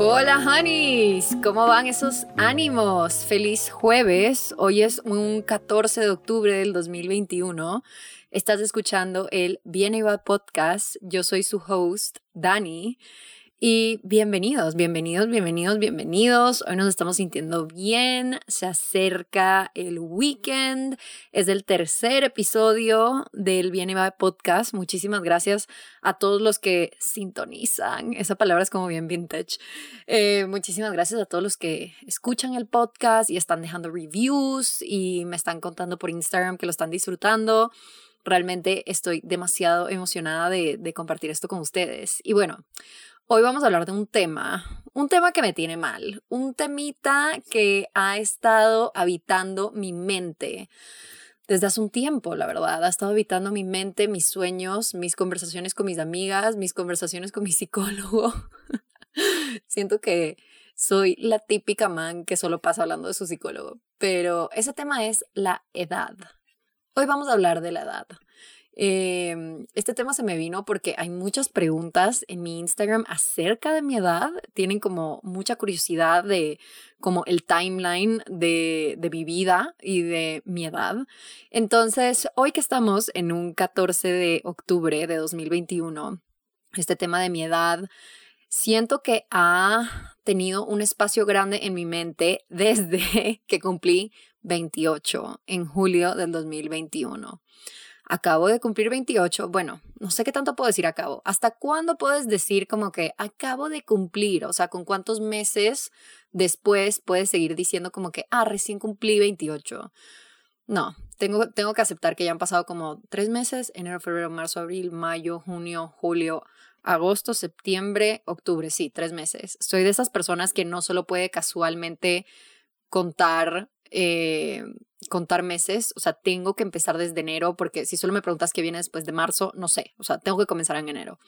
Hola honeys, ¿cómo van esos ánimos? Feliz jueves, hoy es un 14 de octubre del 2021. Estás escuchando el Bien y Va Podcast, yo soy su host, Dani. Y bienvenidos, bienvenidos, bienvenidos, bienvenidos. Hoy nos estamos sintiendo bien. Se acerca el weekend. Es el tercer episodio del Bien y Va podcast. Muchísimas gracias a todos los que sintonizan. Esa palabra es como bien vintage. Eh, muchísimas gracias a todos los que escuchan el podcast y están dejando reviews y me están contando por Instagram que lo están disfrutando. Realmente estoy demasiado emocionada de, de compartir esto con ustedes. Y bueno, Hoy vamos a hablar de un tema, un tema que me tiene mal, un temita que ha estado habitando mi mente desde hace un tiempo, la verdad. Ha estado habitando mi mente, mis sueños, mis conversaciones con mis amigas, mis conversaciones con mi psicólogo. Siento que soy la típica man que solo pasa hablando de su psicólogo, pero ese tema es la edad. Hoy vamos a hablar de la edad. Em, este tema se me vino porque hay muchas preguntas en mi Instagram acerca de mi edad. Tienen como mucha curiosidad de como el timeline de, de mi vida y de mi edad. Entonces, hoy que estamos en un 14 de octubre de 2021, este tema de mi edad, siento que ha tenido un espacio grande en mi mente desde que cumplí 28 en julio del 2021 acabo de cumplir 28, bueno, no sé qué tanto puedo decir acabo. ¿Hasta cuándo puedes decir como que acabo de cumplir? O sea, ¿con cuántos meses después puedes seguir diciendo como que, ah, recién cumplí 28? No, tengo, tengo que aceptar que ya han pasado como tres meses, enero, febrero, marzo, abril, mayo, junio, julio, agosto, septiembre, octubre, sí, tres meses. Soy de esas personas que no solo puede casualmente contar eh, contar meses, o sea, tengo que empezar desde enero, porque si solo me preguntas qué viene después de marzo, no sé, o sea, tengo que comenzar en enero.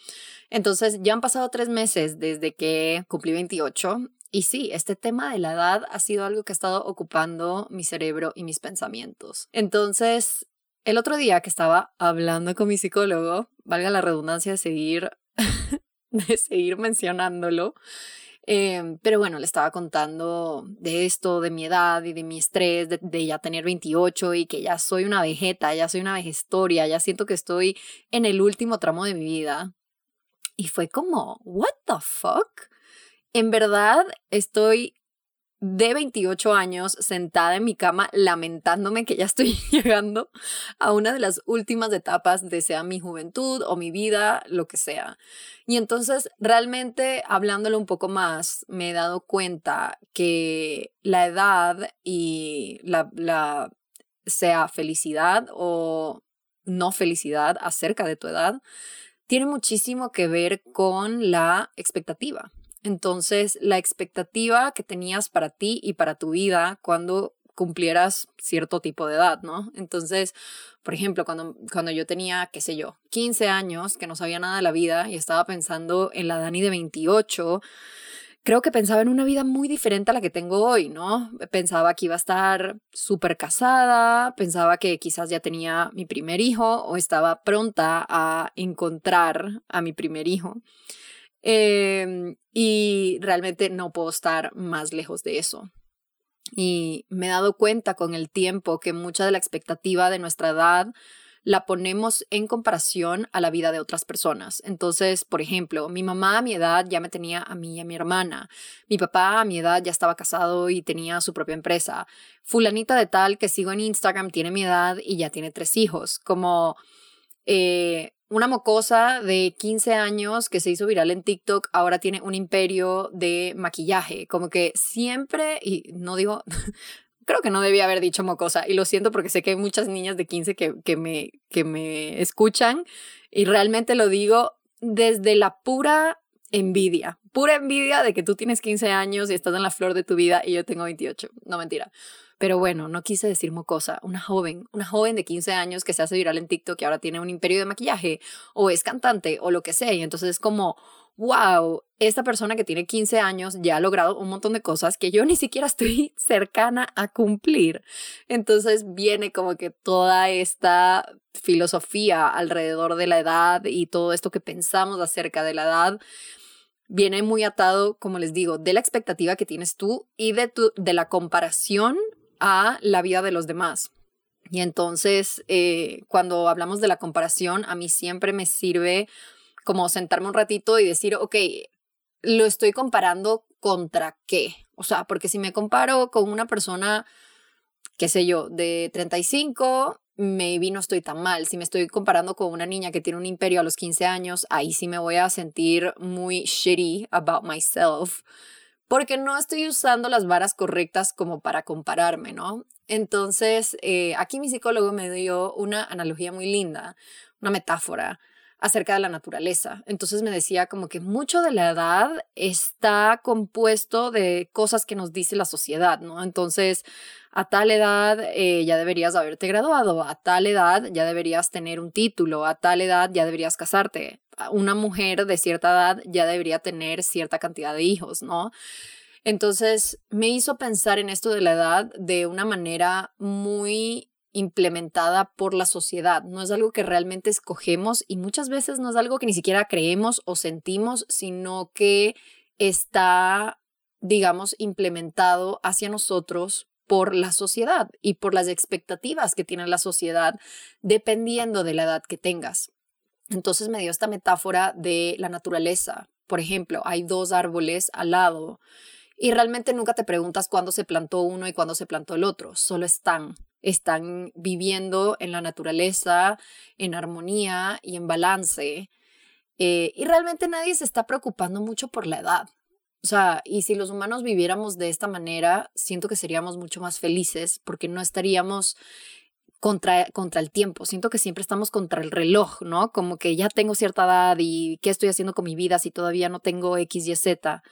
Entonces, ya han pasado tres meses desde que cumplí 28 y sí, este tema de la edad ha sido algo que ha estado ocupando mi cerebro y mis pensamientos. Entonces, el otro día que estaba hablando con mi psicólogo, valga la redundancia de seguir, de seguir mencionándolo, Em, pero bueno, le estaba contando de esto, de mi edad y de mi estrés, de, ya tener 28 y que ya soy una vegeta, ya soy una vejestoria, ya siento que estoy en el último tramo de mi vida. Y fue como, ¿what the fuck? En verdad estoy de 28 años sentada en mi cama lamentándome que ya estoy llegando a una de las últimas etapas de sea mi juventud o mi vida, lo que sea. Y entonces realmente hablándolo un poco más, me he dado cuenta que la edad y la, la sea felicidad o no felicidad acerca de tu edad, tiene muchísimo que ver con la expectativa. Entonces, la expectativa que tenías para ti y para tu vida cuando cumplieras cierto tipo de edad, ¿no? Entonces, por ejemplo, cuando, cuando yo tenía, qué sé yo, 15 años, que no sabía nada de la vida y estaba pensando en la Dani de 28, creo que pensaba en una vida muy diferente a la que tengo hoy, ¿no? Pensaba que iba a estar súper casada, pensaba que quizás ya tenía mi primer hijo o estaba pronta a encontrar a mi primer hijo. Em, y realmente no puedo estar más lejos de eso. Y me he dado cuenta con el tiempo que mucha de la expectativa de nuestra edad la ponemos en comparación a la vida de otras personas. Entonces, por ejemplo, mi mamá a mi edad ya me tenía a mí y a mi hermana. Mi papá a mi edad ya estaba casado y tenía su propia empresa. Fulanita de tal que sigo en Instagram tiene mi edad y ya tiene tres hijos. Como eh, una mocosa de 15 años que se hizo viral en TikTok ahora tiene un imperio de maquillaje. Como que siempre, y no digo, creo que no debía haber dicho mocosa, y lo siento porque sé que hay muchas niñas de 15 que, que, me, que me escuchan, y realmente lo digo desde la pura envidia, pura envidia de que tú tienes 15 años y estás en la flor de tu vida y yo tengo 28. No mentira. Pero bueno, no quise decir mocosa, una joven, una joven de 15 años que se hace viral en TikTok y ahora tiene un imperio de maquillaje o es cantante o lo que sea. Y entonces es como, wow, esta persona que tiene 15 años ya ha logrado un montón de cosas que yo ni siquiera estoy cercana a cumplir. Entonces viene como que toda esta filosofía alrededor de la edad y todo esto que pensamos acerca de la edad viene muy atado, como les digo, de la expectativa que tienes tú y de, tu, de la comparación a la vida de los demás. Y entonces, eh, cuando hablamos de la comparación, a mí siempre me sirve como sentarme un ratito y decir, ok, lo estoy comparando contra qué. O sea, porque si me comparo con una persona, qué sé yo, de 35, maybe no estoy tan mal. Si me estoy comparando con una niña que tiene un imperio a los 15 años, ahí sí me voy a sentir muy shitty about myself porque no estoy usando las varas correctas como para compararme, ¿no? Entonces, eh, aquí mi psicólogo me dio una analogía muy linda, una metáfora acerca de la naturaleza. Entonces me decía como que mucho de la edad está compuesto de cosas que nos dice la sociedad, ¿no? Entonces, a tal edad eh, ya deberías haberte graduado, a tal edad ya deberías tener un título, a tal edad ya deberías casarte, una mujer de cierta edad ya debería tener cierta cantidad de hijos, ¿no? Entonces me hizo pensar en esto de la edad de una manera muy implementada por la sociedad. No es algo que realmente escogemos y muchas veces no es algo que ni siquiera creemos o sentimos, sino que está, digamos, implementado hacia nosotros por la sociedad y por las expectativas que tiene la sociedad dependiendo de la edad que tengas. Entonces me dio esta metáfora de la naturaleza. Por ejemplo, hay dos árboles al lado y realmente nunca te preguntas cuándo se plantó uno y cuándo se plantó el otro, solo están están viviendo en la naturaleza, en armonía y en balance. Eh, y realmente nadie se está preocupando mucho por la edad. O sea, y si los humanos viviéramos de esta manera, siento que seríamos mucho más felices porque no estaríamos contra, contra el tiempo. Siento que siempre estamos contra el reloj, ¿no? Como que ya tengo cierta edad y qué estoy haciendo con mi vida si todavía no tengo X, Y, Z.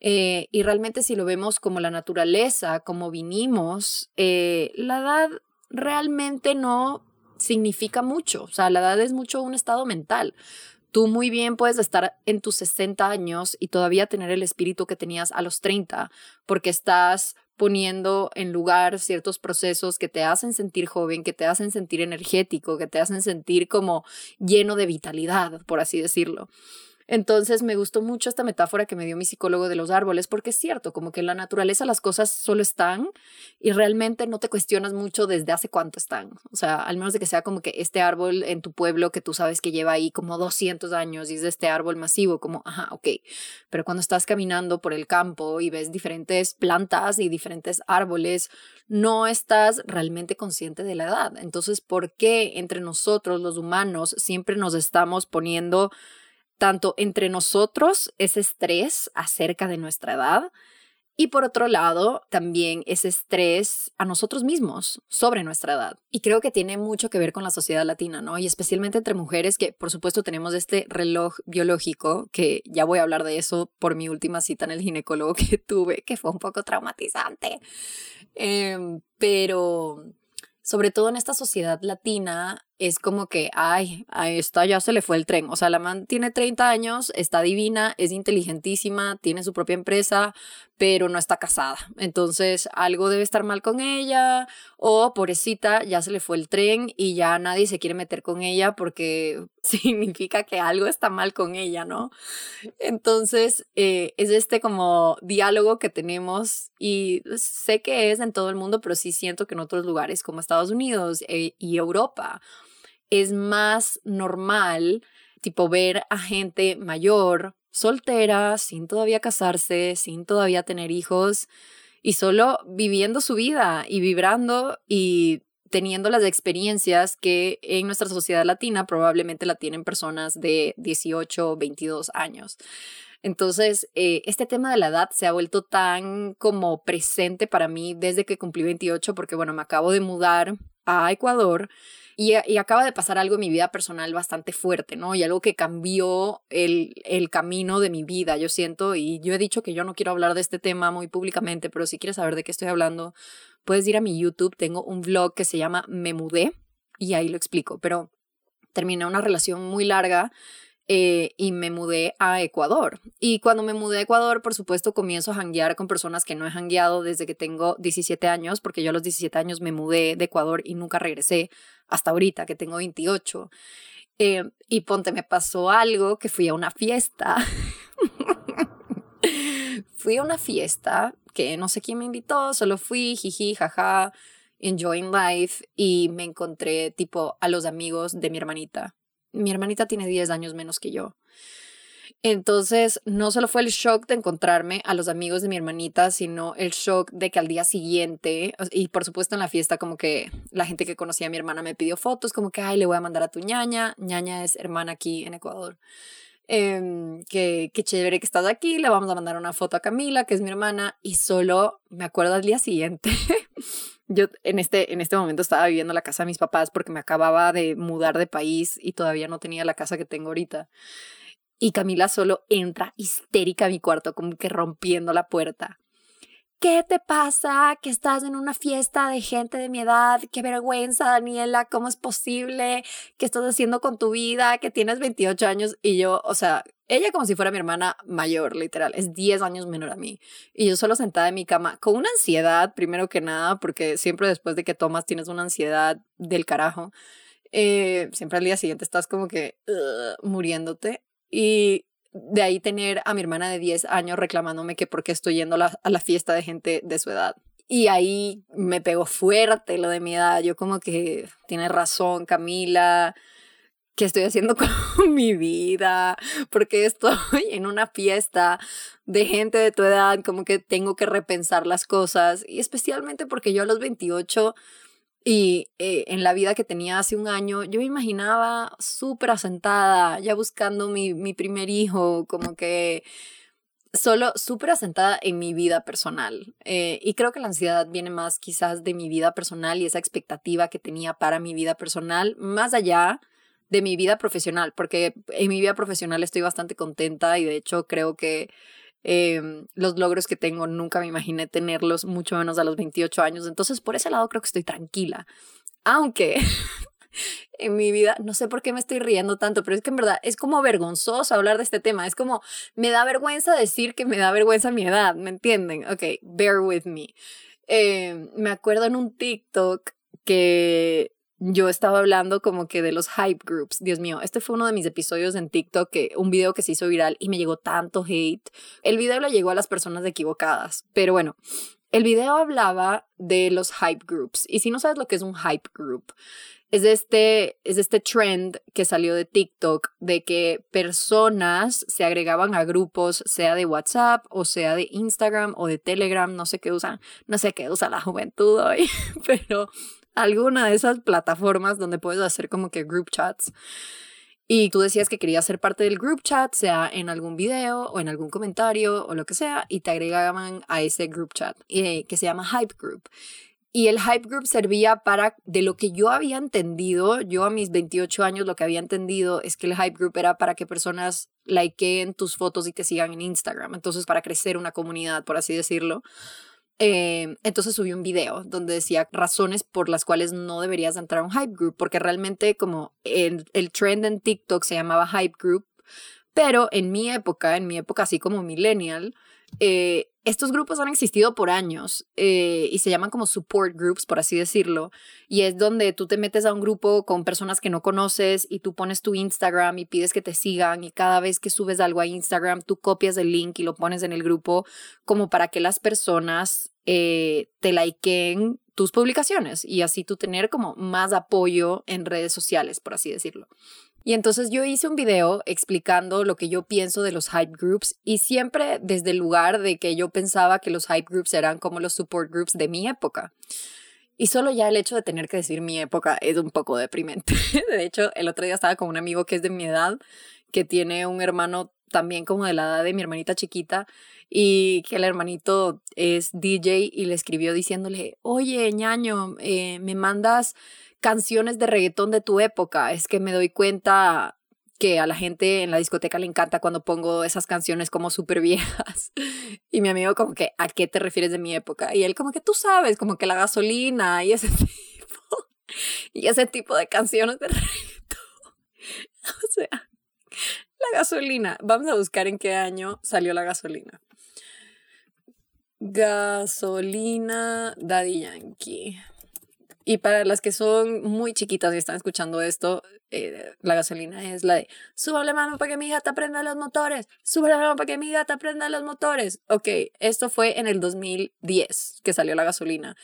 Eh, y realmente si lo vemos como la naturaleza, como vinimos, eh, la edad realmente no significa mucho. O sea, la edad es mucho un estado mental. Tú muy bien puedes estar en tus 60 años y todavía tener el espíritu que tenías a los 30, porque estás poniendo en lugar ciertos procesos que te hacen sentir joven, que te hacen sentir energético, que te hacen sentir como lleno de vitalidad, por así decirlo. Entonces me gustó mucho esta metáfora que me dio mi psicólogo de los árboles, porque es cierto, como que en la naturaleza las cosas solo están y realmente no te cuestionas mucho desde hace cuánto están. O sea, al menos de que sea como que este árbol en tu pueblo que tú sabes que lleva ahí como 200 años y es de este árbol masivo, como, ajá, ok. Pero cuando estás caminando por el campo y ves diferentes plantas y diferentes árboles, no estás realmente consciente de la edad. Entonces, ¿por qué entre nosotros los humanos siempre nos estamos poniendo tanto entre nosotros ese estrés acerca de nuestra edad y por otro lado también ese estrés a nosotros mismos sobre nuestra edad. Y creo que tiene mucho que ver con la sociedad latina, ¿no? Y especialmente entre mujeres que por supuesto tenemos este reloj biológico, que ya voy a hablar de eso por mi última cita en el ginecólogo que tuve, que fue un poco traumatizante. Em, pero sobre todo en esta sociedad latina, es como que, ay, a esta ya se le fue el tren. O sea, la man tiene 30 años, está divina, es inteligentísima, tiene su propia empresa, pero no está casada. Entonces, algo debe estar mal con ella o, pobrecita, ya se le fue el tren y ya nadie se quiere meter con ella porque significa que algo está mal con ella, ¿no? Entonces, eh, es este como diálogo que tenemos y sé que es en todo el mundo, pero sí siento que en otros lugares como Estados Unidos eh, y Europa, es más normal, tipo, ver a gente mayor, soltera, sin todavía casarse, sin todavía tener hijos y solo viviendo su vida y vibrando y teniendo las experiencias que en nuestra sociedad latina probablemente la tienen personas de 18 o 22 años. Entonces, eh, este tema de la edad se ha vuelto tan como presente para mí desde que cumplí 28, porque bueno, me acabo de mudar a Ecuador y, acaba de pasar algo en mi vida personal bastante fuerte, ¿no? Y algo que cambió el, el camino de mi vida, yo siento, y yo he dicho que yo no quiero hablar de este tema muy públicamente, pero si quieres saber de qué estoy hablando, puedes ir a mi YouTube, tengo un vlog que se llama Me mudé y ahí lo explico, pero terminé una relación muy larga eh, y me mudé a Ecuador. Y cuando me mudé a Ecuador, por supuesto, comienzo a hanguear con personas que no he hangueado desde que tengo 17 años, porque yo a los 17 años me mudé de Ecuador y nunca regresé hasta ahorita, que tengo 28. Eh, y ponte, me pasó algo que fui a una fiesta. fui a una fiesta que no sé quién me invitó, solo fui, jiji, jaja, enjoying life y me encontré tipo a los amigos de mi hermanita. Mi hermanita tiene 10 años menos que yo. Entonces, no solo fue el shock de encontrarme a los amigos de mi hermanita, sino el shock de que al día siguiente, y por supuesto en la fiesta, como que la gente que conocía a mi hermana me pidió fotos, como que, ay, le voy a mandar a tu ñaña. ñaña es hermana aquí en Ecuador. Eh, que, que chévere que estás aquí, le vamos a mandar una foto a Camila, que es mi hermana, y solo me acuerdo al día siguiente. Yo en este, en este momento estaba viviendo en la casa de mis papás porque me acababa de mudar de país y todavía no tenía la casa que tengo ahorita. Y Camila solo entra histérica a mi cuarto, como que rompiendo la puerta. ¿Qué te pasa? Que estás en una fiesta de gente de mi edad. Qué vergüenza, Daniela. ¿Cómo es posible? ¿Qué estás haciendo con tu vida? Que tienes 28 años. Y yo, o sea, ella como si fuera mi hermana mayor, literal. Es 10 años menor a mí. Y yo solo sentada en mi cama con una ansiedad, primero que nada, porque siempre después de que tomas tienes una ansiedad del carajo. Eh, siempre al día siguiente estás como que muriéndote. Y de ahí tener a mi hermana de 10 años reclamándome que por qué estoy yendo a la, fiesta de gente de su edad. Y ahí me pegó fuerte lo de mi edad. Yo como que tiene razón Camila, ¿qué estoy haciendo con mi vida? Porque estoy en una fiesta de gente de tu edad, como que tengo que repensar las cosas. Y especialmente porque yo a los 28 y eh, en la vida que tenía hace un año, yo me imaginaba súper asentada, ya buscando mi, mi primer hijo, como que solo súper asentada en mi vida personal. Eh, y creo que la ansiedad viene más quizás de mi vida personal y esa expectativa que tenía para mi vida personal, más allá de mi vida profesional, porque en mi vida profesional estoy bastante contenta y de hecho creo que Em, los logros que tengo nunca me imaginé tenerlos, mucho menos a los 28 años. Entonces, por ese lado creo que estoy tranquila. Aunque en mi vida, no sé por qué me estoy riendo tanto, pero es que en verdad es como vergonzoso hablar de este tema. Es como, me da vergüenza decir que me da vergüenza mi edad, ¿me entienden? Ok, bear with me. Em, me acuerdo en un TikTok que yo estaba hablando como que de los hype groups. Dios mío, este fue uno de mis episodios en TikTok, que, un video que se hizo viral y me llegó tanto hate. El video le llegó a las personas equivocadas, pero bueno, el video hablaba de los hype groups. Y si no sabes lo que es un hype group, es este, es este trend que salió de TikTok de que personas se agregaban a grupos, sea de WhatsApp o sea de Instagram o de Telegram, no sé qué usan, no sé qué usa la juventud hoy, pero alguna de esas plataformas donde puedes hacer como que group chats. Y tú decías que querías ser parte del group chat, sea en algún video o en algún comentario o lo que sea, y te agregaban a ese group chat eh, que se llama Hype Group. Y el Hype Group servía para, de lo que yo había entendido, yo a mis 28 años lo que había entendido es que el Hype Group era para que personas likeen tus fotos y te sigan en Instagram. Entonces, para crecer una comunidad, por así decirlo. Eh, entonces subí un video donde decía razones por las cuales no deberías entrar a un hype group, porque realmente como el, el trend en TikTok se llamaba hype group, pero en mi época, en mi época así como millennial, eh, estos grupos han existido por años eh, y se llaman como support groups, por así decirlo. Y es donde tú te metes a un grupo con personas que no conoces y tú pones tu Instagram y pides que te sigan y cada vez que subes algo a Instagram tú copias el link y lo pones en el grupo como para que las personas eh, te likeen tus publicaciones y así tú tener como más apoyo en redes sociales, por así decirlo. Y entonces yo hice un video explicando lo que yo pienso de los hype groups y siempre desde el lugar de que yo pensaba que los hype groups eran como los support groups de mi época. Y solo ya el hecho de tener que decir mi época es un poco deprimente. De hecho, el otro día estaba con un amigo que es de mi edad, que tiene un hermano también como de la edad de mi hermanita chiquita y que el hermanito es DJ y le escribió diciéndole, oye, ñaño, eh, me mandas canciones de reggaetón de tu época. Es que me doy cuenta que a la gente en la discoteca le encanta cuando pongo esas canciones como súper viejas. Y mi amigo como que, ¿a qué te refieres de mi época? Y él como que tú sabes, como que la gasolina y ese tipo. Y ese tipo de canciones de. O sea, la gasolina. Vamos a buscar en qué año salió la gasolina. Gasolina Daddy Yankee. Y para las que son muy chiquitas y están escuchando esto, eh, la gasolina es la de, sube la mano para que mi gata prenda los motores, sube la mano para que mi gata prenda los motores. Ok, esto fue en el 2010 que salió la gasolina.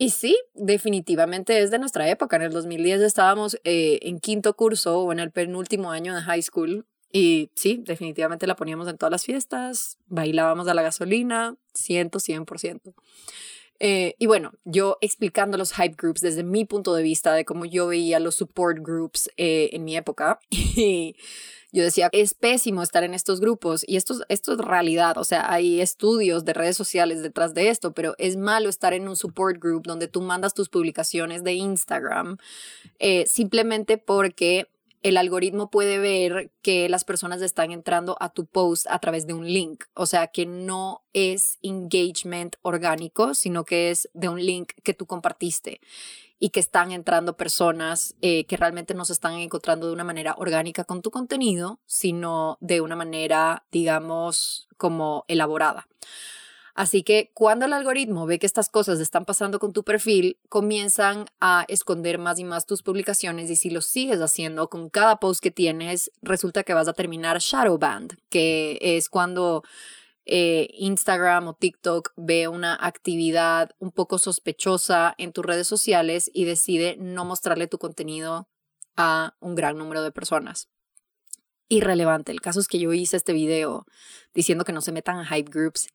Y sí, definitivamente es de nuestra época. En el 2010 estábamos eh, en quinto curso o en el penúltimo año de high school. Y sí, definitivamente la poníamos en todas las fiestas, bailábamos a la gasolina, ciento, cien por ciento. Eh, y bueno, yo explicando los hype groups desde mi punto de vista de cómo yo veía los support groups eh, en mi época. Y yo decía, es pésimo estar en estos grupos y esto, esto es realidad. O sea, hay estudios de redes sociales detrás de esto, pero es malo estar en un support group donde tú mandas tus publicaciones de Instagram eh, simplemente porque el algoritmo puede ver que las personas están entrando a tu post a través de un link. O sea, que no es engagement orgánico, sino que es de un link que tú compartiste y que están entrando personas eh, que realmente no se están encontrando de una manera orgánica con tu contenido, sino de una manera, digamos, como elaborada. Así que cuando el algoritmo ve que estas cosas están pasando con tu perfil, comienzan a esconder más y más tus publicaciones y si lo sigues haciendo con cada post que tienes, resulta que vas a terminar shadow band, que es cuando eh, Instagram o TikTok ve una actividad un poco sospechosa en tus redes sociales y decide no mostrarle tu contenido a un gran número de personas irrelevante. El caso es que yo hice este video diciendo que no se metan a hype groups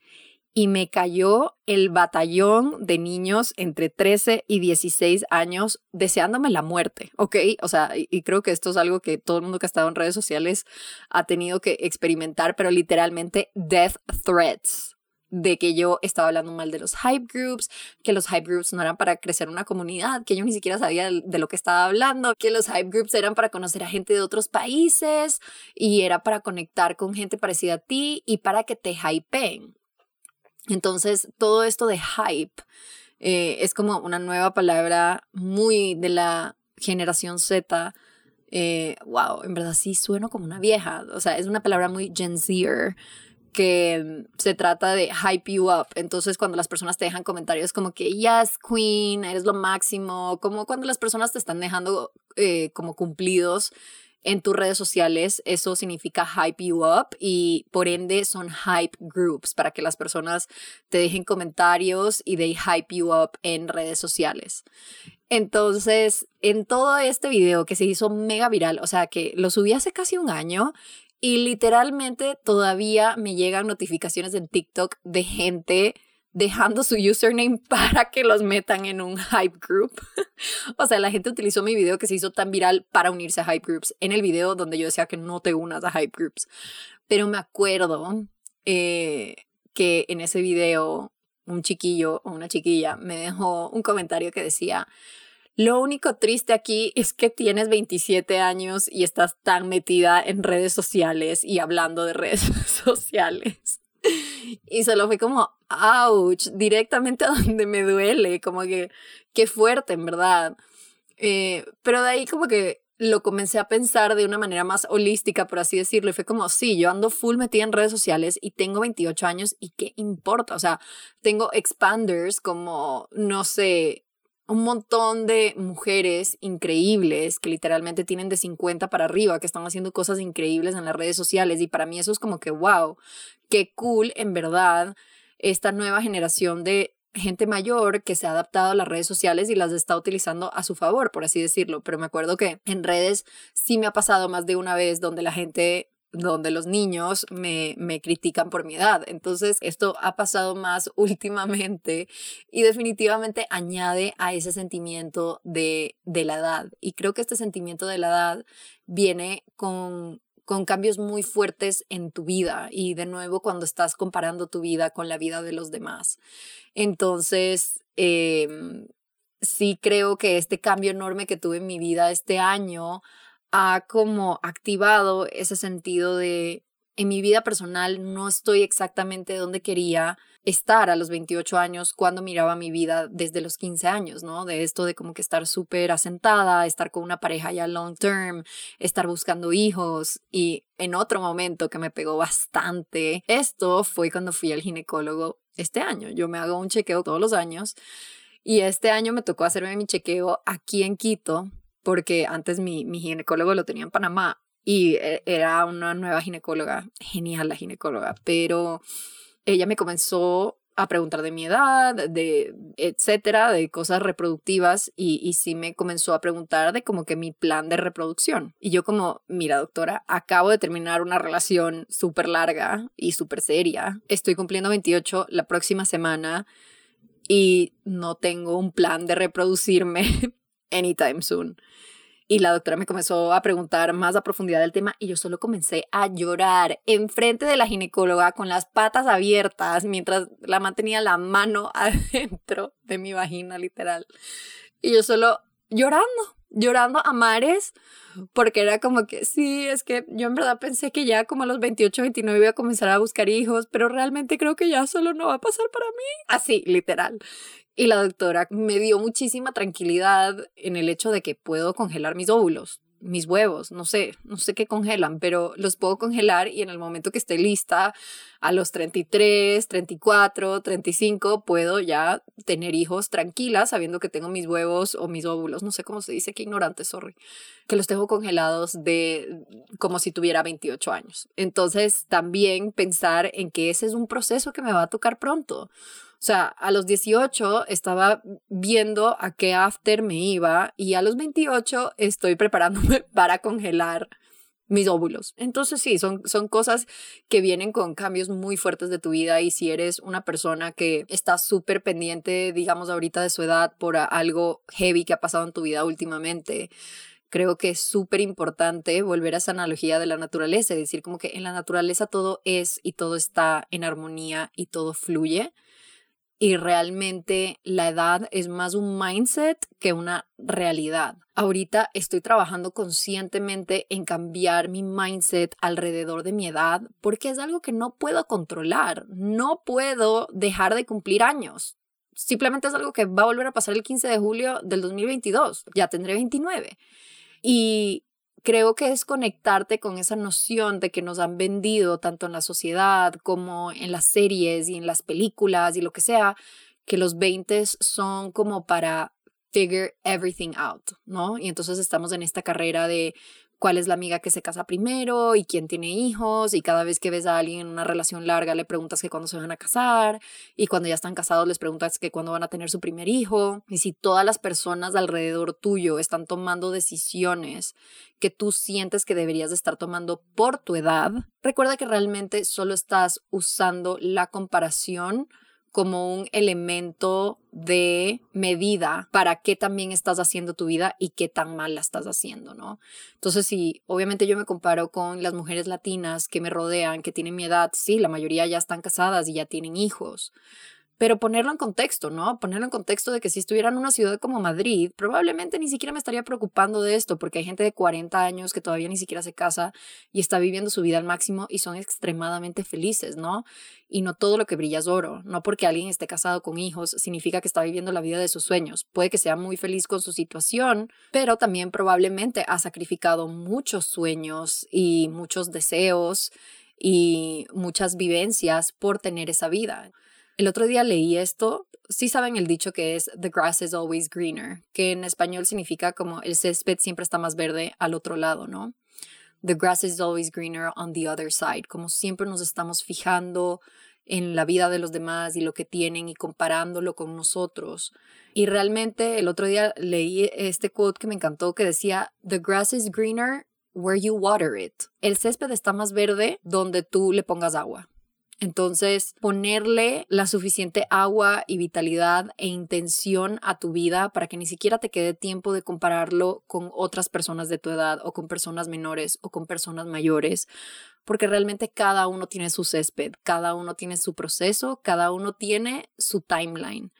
y me cayó el batallón de niños entre 13 y 16 años deseándome la muerte, ¿ok? O sea, y, creo que esto es algo que todo el mundo que ha estado en redes sociales ha tenido que experimentar, pero literalmente death threats de que yo estaba hablando mal de los hype groups, que los hype groups no eran para crecer una comunidad, que yo ni siquiera sabía de lo que estaba hablando, que los hype groups eran para conocer a gente de otros países y era para conectar con gente parecida a ti y para que te hypeen. Entonces, todo esto de hype eh, es como una nueva palabra muy de la generación Z. Eh, wow, en verdad sí sueno como una vieja. O sea, es una palabra muy Gen Zer que se trata de hype you up. Entonces, cuando las personas te dejan comentarios como que, yes, queen, eres lo máximo, como cuando las personas te están dejando eh, como cumplidos en tus redes sociales, eso significa hype you up y por ende son hype groups para que las personas te dejen comentarios y de hype you up en redes sociales. Entonces, en todo este video que se hizo mega viral, o sea, que lo subí hace casi un año y literalmente todavía me llegan notificaciones en TikTok de gente dejando su username para que los metan en un hype group. o sea, la gente utilizó mi video que se hizo tan viral para unirse a hype groups. En el video donde yo decía que no te unas a hype groups. Pero me acuerdo eh, que en ese video un chiquillo o una chiquilla me dejó un comentario que decía, lo único triste aquí es que tienes 27 años y estás tan metida en redes sociales y hablando de redes sociales. Y solo fue como, ouch, directamente a donde me duele, como que, qué fuerte, en verdad. Eh, pero de ahí como que lo comencé a pensar de una manera más holística, por así decirlo, y fue como, sí, yo ando full metida en redes sociales y tengo 28 años y qué importa, o sea, tengo expanders como, no sé, un montón de mujeres increíbles que literalmente tienen de 50 para arriba, que están haciendo cosas increíbles en las redes sociales y para mí eso es como que, wow, qué cool en verdad esta nueva generación de gente mayor que se ha adaptado a las redes sociales y las está utilizando a su favor, por así decirlo. Pero me acuerdo que en redes sí me ha pasado más de una vez donde la gente donde los niños me, me critican por mi edad. Entonces, esto ha pasado más últimamente y definitivamente añade a ese sentimiento de, de la edad. Y creo que este sentimiento de la edad viene con con cambios muy fuertes en tu vida y de nuevo cuando estás comparando tu vida con la vida de los demás. Entonces, em, sí creo que este cambio enorme que tuve en mi vida este año ha como activado ese sentido de en mi vida personal no estoy exactamente donde quería estar a los 28 años cuando miraba mi vida desde los 15 años, ¿no? De esto de como que estar súper asentada, estar con una pareja ya long term, estar buscando hijos y en otro momento que me pegó bastante, esto fue cuando fui al ginecólogo este año. Yo me hago un chequeo todos los años Y este año me tocó hacerme mi chequeo aquí en Quito, porque antes mi, mi ginecólogo lo tenía en Panamá y e, era una nueva ginecóloga, genial la ginecóloga, pero ella me comenzó a preguntar de mi edad, de etcétera, de cosas reproductivas y, y sí me comenzó a preguntar de como que mi plan de reproducción. Y yo como, mira doctora, acabo de terminar una relación súper larga y súper seria. Estoy cumpliendo 28 la próxima semana y no tengo un plan de reproducirme anytime soon. Y la doctora me comenzó a preguntar más a profundidad del tema y yo solo comencé a llorar enfrente de la ginecóloga con las patas abiertas mientras la mantenía la mano adentro de mi vagina literal. Y yo solo llorando, llorando a mares porque era como que sí, es que yo en verdad pensé que ya como a los 28, 29 iba a comenzar a buscar hijos, pero realmente creo que ya solo no va a pasar para mí. Así, literal. Y la doctora me dio muchísima tranquilidad en el hecho de que puedo congelar mis óvulos, mis huevos, no sé, no sé qué congelan, pero los puedo congelar y en el momento que esté lista, a los 33, 34, 35, puedo ya tener hijos tranquilas sabiendo que tengo mis huevos o mis óvulos, no sé cómo se dice, qué ignorante, sorry, que los tengo congelados de como si tuviera 28 años. Entonces, también pensar en que ese es un proceso que me va a tocar pronto. O sea, a los 18 estaba viendo a qué after me iba y a los 28 estoy preparándome para congelar mis óvulos. Entonces sí, son, son cosas que vienen con cambios muy fuertes de tu vida y si eres una persona que está súper pendiente, digamos ahorita de su edad por algo heavy que ha pasado en tu vida últimamente, creo que es súper importante volver a esa analogía de la naturaleza, decir como que en la naturaleza todo es y todo está en armonía y todo fluye y realmente la edad es más un mindset que una realidad. Ahorita estoy trabajando conscientemente en cambiar mi mindset alrededor de mi edad porque es algo que no puedo controlar. No puedo dejar de cumplir años. Simplemente es algo que va a volver a pasar el 15 de julio del 2022. Ya tendré 29. Y creo que es conectarte con esa noción de que nos han vendido tanto en la sociedad como en las series y en las películas y lo que sea, que los 20 son como para figure everything out, ¿no? Y entonces estamos en esta carrera de cuál es la amiga que se casa primero y quién tiene hijos y cada vez que ves a alguien en una relación larga le preguntas que cuándo se van a casar y cuando ya están casados les preguntas que cuándo van a tener su primer hijo y si todas las personas alrededor tuyo están tomando decisiones que tú sientes que deberías estar tomando por tu edad, recuerda que realmente solo estás usando la comparación como un elemento de medida para qué también estás haciendo tu vida y qué tan mal la estás haciendo, ¿no? Entonces, si obviamente yo me comparo con las mujeres latinas que me rodean, que tienen mi edad, sí, la mayoría ya están casadas y ya tienen hijos, pero ponerlo en contexto, ¿no? Ponerlo en contexto de que si estuviera en una ciudad como Madrid, probablemente ni siquiera me estaría preocupando de esto, porque hay gente de 40 años que todavía ni siquiera se casa y está viviendo su vida al máximo y son extremadamente felices, ¿no? Y no todo lo que brilla es oro, no porque alguien esté casado con hijos significa que está viviendo la vida de sus sueños. Puede que sea muy feliz con su situación, pero también probablemente ha sacrificado muchos sueños y muchos deseos y muchas vivencias por tener esa vida. El otro día leí esto, sí saben el dicho que es The grass is always greener, que en español significa como el césped siempre está más verde al otro lado, ¿no? The grass is always greener on the other side, como siempre nos estamos fijando en la vida de los demás y lo que tienen y comparándolo con nosotros. Y realmente el otro día leí este quote que me encantó que decía, The grass is greener where you water it. El césped está más verde donde tú le pongas agua. Entonces, ponerle la suficiente agua y vitalidad e intención a tu vida para que ni siquiera te quede tiempo de compararlo con otras personas de tu edad o con personas menores o con personas mayores, porque realmente cada uno tiene su césped, cada uno tiene su proceso, cada uno tiene su timeline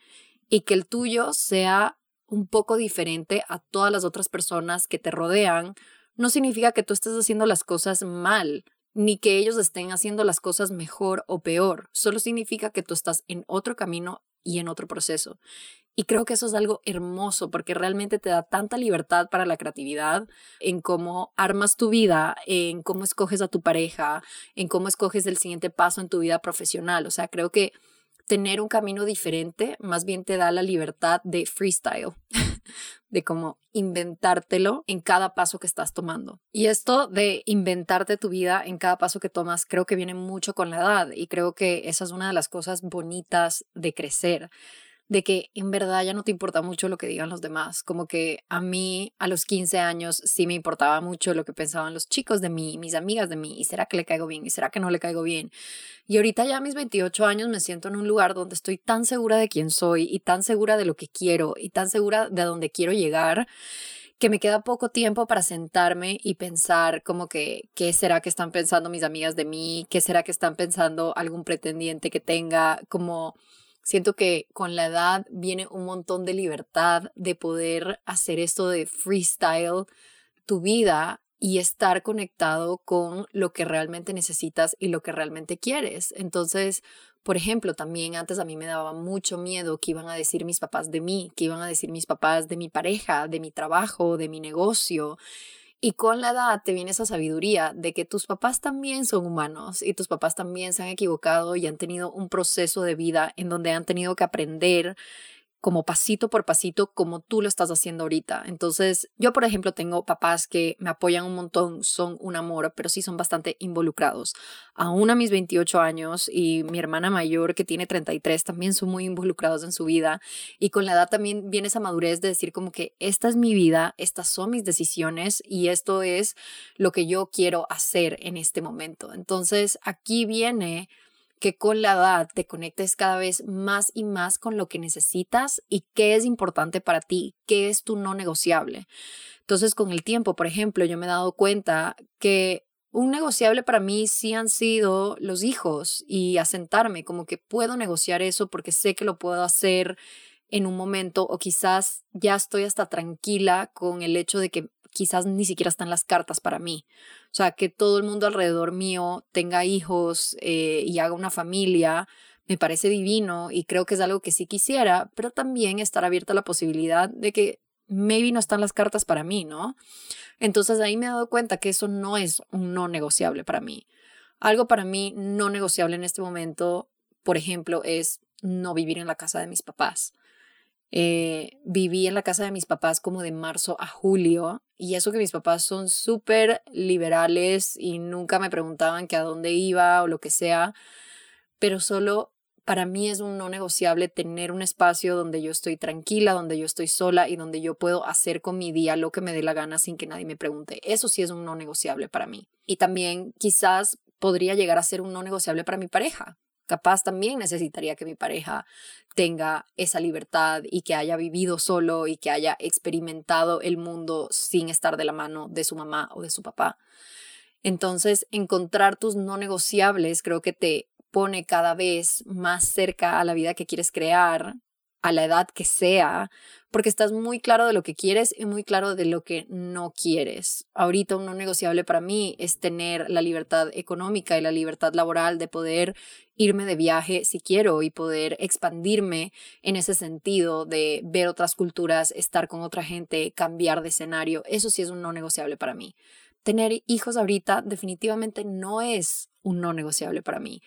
y que el tuyo sea un poco diferente a todas las otras personas que te rodean, no significa que tú estés haciendo las cosas mal ni que ellos estén haciendo las cosas mejor o peor, solo significa que tú estás en otro camino y en otro proceso. Y creo que eso es algo hermoso porque realmente te da tanta libertad para la creatividad en cómo armas tu vida, en cómo escoges a tu pareja, en cómo escoges el siguiente paso en tu vida profesional. O sea, creo que tener un camino diferente más bien te da la libertad de freestyle, de cómo inventártelo en cada paso que estás tomando. Y esto de inventarte tu vida en cada paso que tomas creo que viene mucho con la edad y creo que esa es una de las cosas bonitas de crecer de que en verdad ya no te importa mucho lo que digan los demás. Como que a mí a los 15 años sí me importaba mucho lo que pensaban los chicos de mí, mis amigas de mí, y será que le caigo bien, y será que no le caigo bien. Y ahorita ya a mis 28 años me siento en un lugar donde estoy tan segura de quién soy y tan segura de lo que quiero y tan segura de dónde quiero llegar que me queda poco tiempo para sentarme y pensar como que qué será que están pensando mis amigas de mí, qué será que están pensando algún pretendiente que tenga, como Siento que con la edad viene un montón de libertad de poder hacer esto de freestyle tu vida y estar conectado con lo que realmente necesitas y lo que realmente quieres. Entonces, por ejemplo, también antes a mí me daba mucho miedo que iban a decir mis papás de mí, que iban a decir mis papás de mi pareja, de mi trabajo, de mi negocio. Y con la edad te viene esa sabiduría de que tus papás también son humanos y tus papás también se han equivocado y han tenido un proceso de vida en donde han tenido que aprender como pasito por pasito como tú lo estás haciendo ahorita. Entonces, yo por ejemplo tengo papás que me apoyan un montón, son un amor, pero sí son bastante involucrados. Aún a mis 28 años y mi hermana mayor que tiene 33 también son muy involucrados en su vida y con la edad también viene esa madurez de decir como que esta es mi vida, estas son mis decisiones y esto es lo que yo quiero hacer en este momento. Entonces, aquí viene que con la edad te conectes cada vez más y más con lo que necesitas y qué es importante para ti, qué es tu no negociable. Entonces, con el tiempo, por ejemplo, yo me he dado cuenta que un negociable para mí sí han sido los hijos y asentarme, como que puedo negociar eso porque sé que lo puedo hacer en un momento o quizás ya estoy hasta tranquila con el hecho de que quizás ni siquiera están las cartas para mí. O sea, que todo el mundo alrededor mío tenga hijos eh, y haga una familia, me parece divino y creo que es algo que sí quisiera, pero también estar abierta a la posibilidad de que maybe no están las cartas para mí, ¿no? Entonces ahí me he dado cuenta que eso no es un no negociable para mí. Algo para mí no negociable en este momento, por ejemplo, es no vivir en la casa de mis papás. Eh, viví en la casa de mis papás como de marzo a julio y eso que mis papás son súper liberales y nunca me preguntaban que a dónde iba o lo que sea, pero solo para mí es un no negociable tener un espacio donde yo estoy tranquila, donde yo estoy sola y donde yo puedo hacer con mi día lo que me dé la gana sin que nadie me pregunte. Eso sí es un no negociable para mí. Y también quizás podría llegar a ser un no negociable para mi pareja. Capaz también necesitaría que mi pareja tenga esa libertad y que haya vivido solo y que haya experimentado el mundo sin estar de la mano de su mamá o de su papá. Entonces, encontrar tus no negociables creo que te pone cada vez más cerca a la vida que quieres crear, a la edad que sea, porque estás muy claro de lo que quieres y muy claro de lo que no quieres. Ahorita un no negociable para mí es tener la libertad económica y la libertad laboral de poder irme de viaje si quiero y poder expandirme en ese sentido de ver otras culturas, estar con otra gente, cambiar de escenario. Eso sí es un no negociable para mí. Tener hijos ahorita definitivamente no es un no negociable para mí.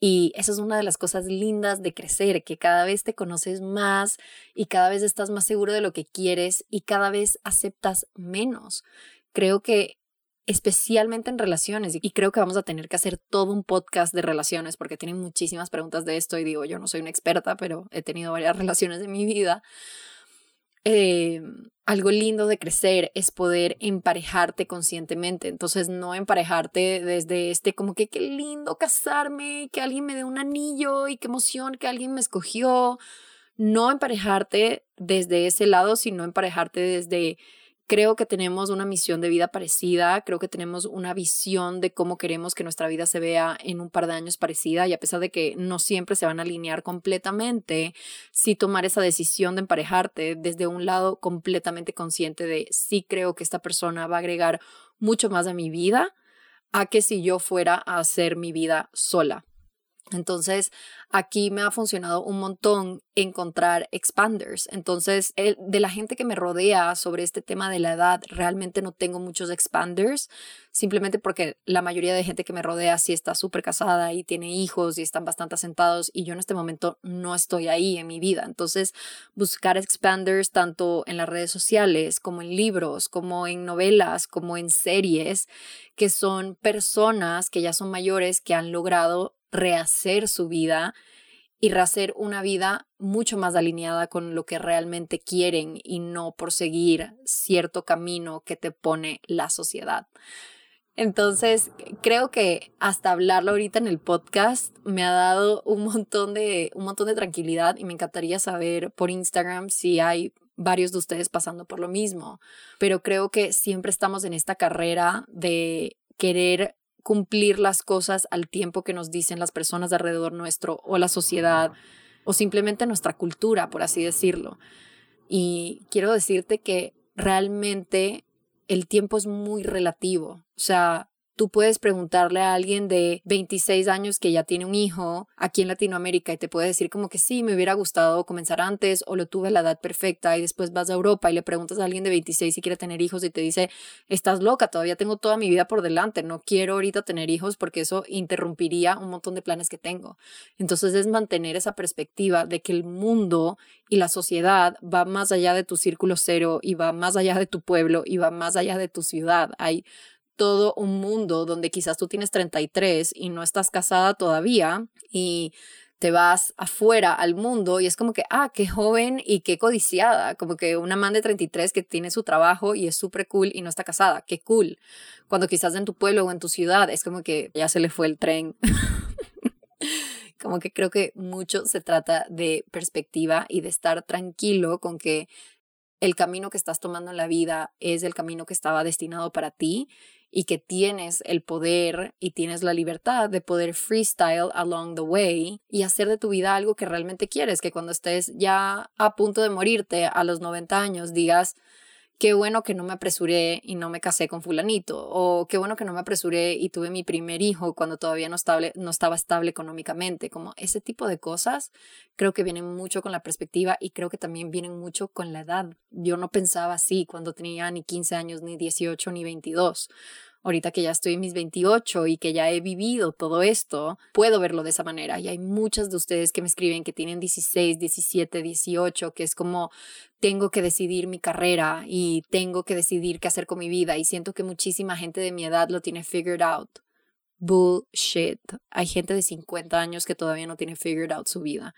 Y esa es una de las cosas lindas de crecer, que cada vez te conoces más y cada vez estás más seguro de lo que quieres y cada vez aceptas menos. Creo que especialmente en relaciones, y creo que vamos a tener que hacer todo un podcast de relaciones porque tienen muchísimas preguntas de esto y digo, yo no soy una experta, pero he tenido varias relaciones en mi vida. Eh, algo lindo de crecer es poder emparejarte conscientemente. Entonces, no emparejarte desde este como que qué lindo casarme, que alguien me dé un anillo y qué emoción que alguien me escogió. No emparejarte desde ese lado, sino emparejarte desde Creo que tenemos una misión de vida parecida, creo que tenemos una visión de cómo queremos que nuestra vida se vea en un par de años parecida y a pesar de que no siempre se van a alinear completamente, sí tomar esa decisión de emparejarte desde un lado completamente consciente de sí creo que esta persona va a agregar mucho más a mi vida a que si yo fuera a hacer mi vida sola. Entonces, aquí me ha funcionado un montón encontrar expanders. Entonces, de la gente que me rodea sobre este tema de la edad, realmente no tengo muchos expanders, simplemente porque la mayoría de gente que me rodea sí está súper casada y tiene hijos y están bastante asentados y yo en este momento no estoy ahí en mi vida. Entonces, buscar expanders tanto en las redes sociales como en libros, como en novelas, como en series, que son personas que ya son mayores que han logrado rehacer su vida y rehacer una vida mucho más alineada con lo que realmente quieren y no por seguir cierto camino que te pone la sociedad. Entonces, creo que hasta hablarlo ahorita en el podcast me ha dado un montón de un montón de tranquilidad y me encantaría saber por Instagram si hay varios de ustedes pasando por lo mismo, pero creo que siempre estamos en esta carrera de querer cumplir las cosas al tiempo que nos dicen las personas de alrededor nuestro o la sociedad o simplemente nuestra cultura, por así decirlo. Y quiero decirte que realmente el tiempo es muy relativo. O sea, Tú puedes preguntarle a alguien de 26 años que ya tiene un hijo aquí en Latinoamérica y te puede decir como que sí, me hubiera gustado comenzar antes o lo tuve a la edad perfecta y después vas a Europa y le preguntas a alguien de 26 si quiere tener hijos y te dice, estás loca, todavía tengo toda mi vida por delante, no quiero ahorita tener hijos porque eso interrumpiría un montón de planes que tengo. Entonces es mantener esa perspectiva de que el mundo y la sociedad va más allá de tu círculo cero y va más allá de tu pueblo y va más allá de tu ciudad. Hay todo un mundo donde quizás tú tienes 33 y no estás casada todavía y te vas afuera al mundo y es como que, ah, qué joven y qué codiciada, como que una man de 33 que tiene su trabajo y es súper cool y no está casada, qué cool. Cuando quizás en tu pueblo o en tu ciudad es como que ya se le fue el tren. como que creo que mucho se trata de perspectiva y de estar tranquilo con que el camino que estás tomando en la vida es el camino que estaba destinado para ti y que tienes el poder y tienes la libertad de poder freestyle along the way y hacer de tu vida algo que realmente quieres, que cuando estés ya a punto de morirte a los 90 años digas, qué bueno que no me apresuré y no me casé con fulanito, o qué bueno que no me apresuré y tuve mi primer hijo cuando todavía no, estable, no estaba estable económicamente, como ese tipo de cosas creo que vienen mucho con la perspectiva y creo que también vienen mucho con la edad. Yo no pensaba así cuando tenía ni 15 años, ni 18, ni 22 ahorita que ya estoy en mis 28 y que ya he vivido todo esto, puedo verlo de esa manera. Y hay muchas de ustedes que me escriben que tienen 16, 17, 18, que es como tengo que decidir mi carrera y tengo que decidir qué hacer con mi vida. Y siento que muchísima gente de mi edad lo tiene figured out. Bullshit. Hay gente de 50 años que todavía no tiene figured out su vida.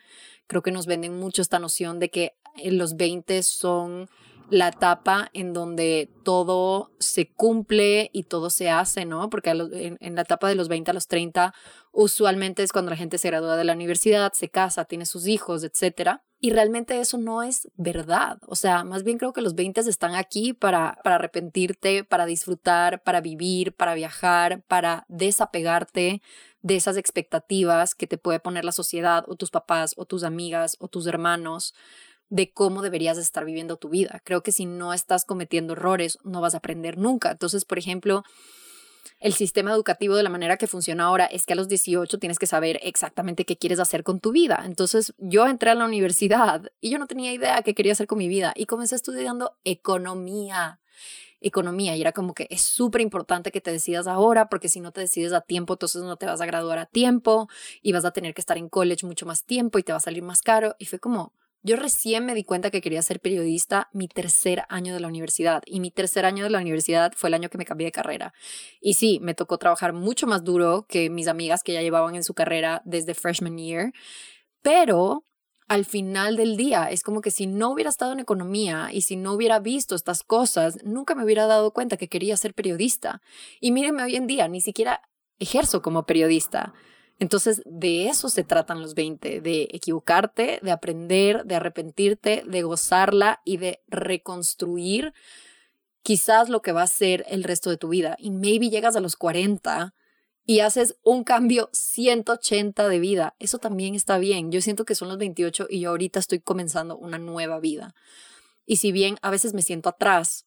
Creo que nos venden mucho esta noción de que en los 20 son la etapa en donde todo se cumple y todo se hace, ¿no? Porque en, la etapa de los 20 a los 30 usualmente es cuando la gente se gradúa de la universidad, se casa, tiene sus hijos, etc. Y realmente eso no es verdad. O sea, más bien creo que los 20 están aquí para, para arrepentirte, para disfrutar, para vivir, para viajar, para desapegarte de esas expectativas que te puede poner la sociedad o tus papás o tus amigas o tus hermanos de cómo deberías estar viviendo tu vida. Creo que si no estás cometiendo errores, no vas a aprender nunca. Entonces, por ejemplo, el sistema educativo de la manera que funciona ahora es que a los 18 tienes que saber exactamente qué quieres hacer con tu vida. Entonces, yo entré a la universidad y yo no tenía idea qué quería hacer con mi vida y comencé estudiando economía economía y era como que es súper importante que te decidas ahora porque si no te decides a tiempo entonces no te vas a graduar a tiempo y vas a tener que estar en college mucho más tiempo y te va a salir más caro y fue como yo recién me di cuenta que quería ser periodista mi tercer año de la universidad y mi tercer año de la universidad fue el año que me cambié de carrera. Y sí, me tocó trabajar mucho más duro que mis amigas que ya llevaban en su carrera desde freshman year, pero al final del día es como que si no hubiera estado en economía y si no hubiera visto estas cosas, nunca me hubiera dado cuenta que quería ser periodista. Y mírenme hoy en día, ni siquiera ejerzo como periodista. Entonces, de eso se tratan los 20, de equivocarte, de aprender, de arrepentirte, de gozarla y de reconstruir quizás lo que va a ser el resto de tu vida. Y maybe llegas a los 40 y haces un cambio 180 de vida. Eso también está bien. Yo siento que son los 28 y yo ahorita estoy comenzando una nueva vida. Y si bien a veces me siento atrás,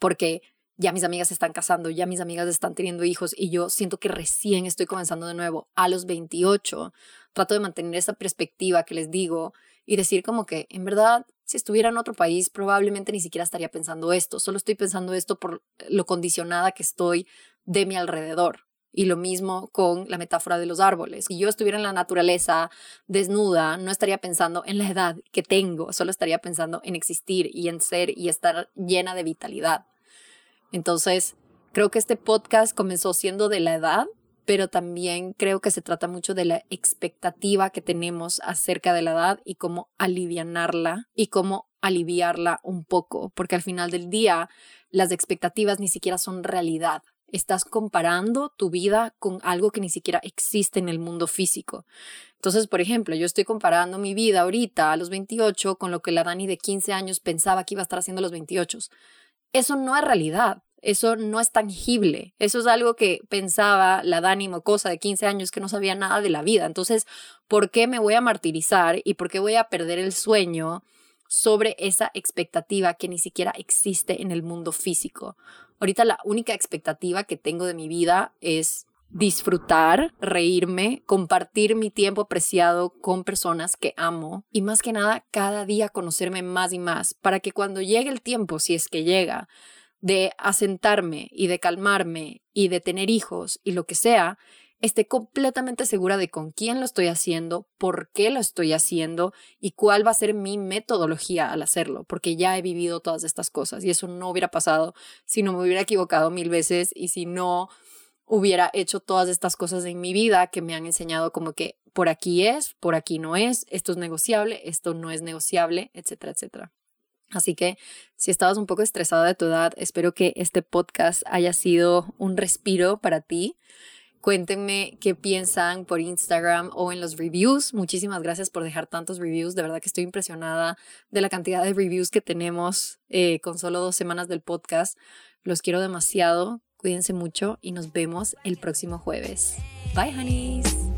porque ya mis amigas se están casando, ya mis amigas están teniendo hijos y yo siento que recién estoy comenzando de nuevo a los 28. Trato de mantener esa perspectiva que les digo y decir como que en verdad si estuviera en otro país probablemente ni siquiera estaría pensando esto, solo estoy pensando esto por lo condicionada que estoy de mi alrededor. Y lo mismo con la metáfora de los árboles. Si yo estuviera en la naturaleza desnuda, no estaría pensando en la edad que tengo, solo estaría pensando en existir y en ser y estar llena de vitalidad. Entonces, creo que este podcast comenzó siendo de la edad, pero también creo que se trata mucho de la expectativa que tenemos acerca de la edad y cómo alivianarla y cómo aliviarla un poco, porque al final del día las expectativas ni siquiera son realidad. Estás comparando tu vida con algo que ni siquiera existe en el mundo físico. Entonces, por ejemplo, yo estoy comparando mi vida ahorita a los 28 con lo que la Dani de 15 años pensaba que iba a estar haciendo a los 28 eso no es realidad. Eso no es tangible. Eso es algo que pensaba la Dani Mocosa de 15 años que no sabía nada de la vida. Entonces, ¿por qué me voy a martirizar y por qué voy a perder el sueño sobre esa expectativa que ni siquiera existe en el mundo físico? Ahorita la única expectativa que tengo de mi vida es disfrutar, reírme, compartir mi tiempo preciado con personas que amo y más que nada cada día conocerme más y más para que cuando llegue el tiempo, si es que llega, de asentarme y de calmarme y de tener hijos y lo que sea, esté completamente segura de con quién lo estoy haciendo, por qué lo estoy haciendo y cuál va a ser mi metodología al hacerlo, porque ya he vivido todas estas cosas y eso no hubiera pasado si no me hubiera equivocado mil veces y si no hubiera hecho todas estas cosas en mi vida que me han enseñado como que por aquí es, por aquí no es, esto es negociable, esto no es negociable, etcétera, etcétera. Así que si estabas un poco estresada de tu edad, espero que este podcast haya sido un respiro para ti. Cuéntenme qué piensan por Instagram o en los reviews. Muchísimas gracias por dejar tantos reviews. De verdad que estoy impresionada de la cantidad de reviews que tenemos eh, con solo dos semanas del podcast. Los quiero demasiado. Cuídense mucho y nos vemos el próximo jueves. Bye, honeys.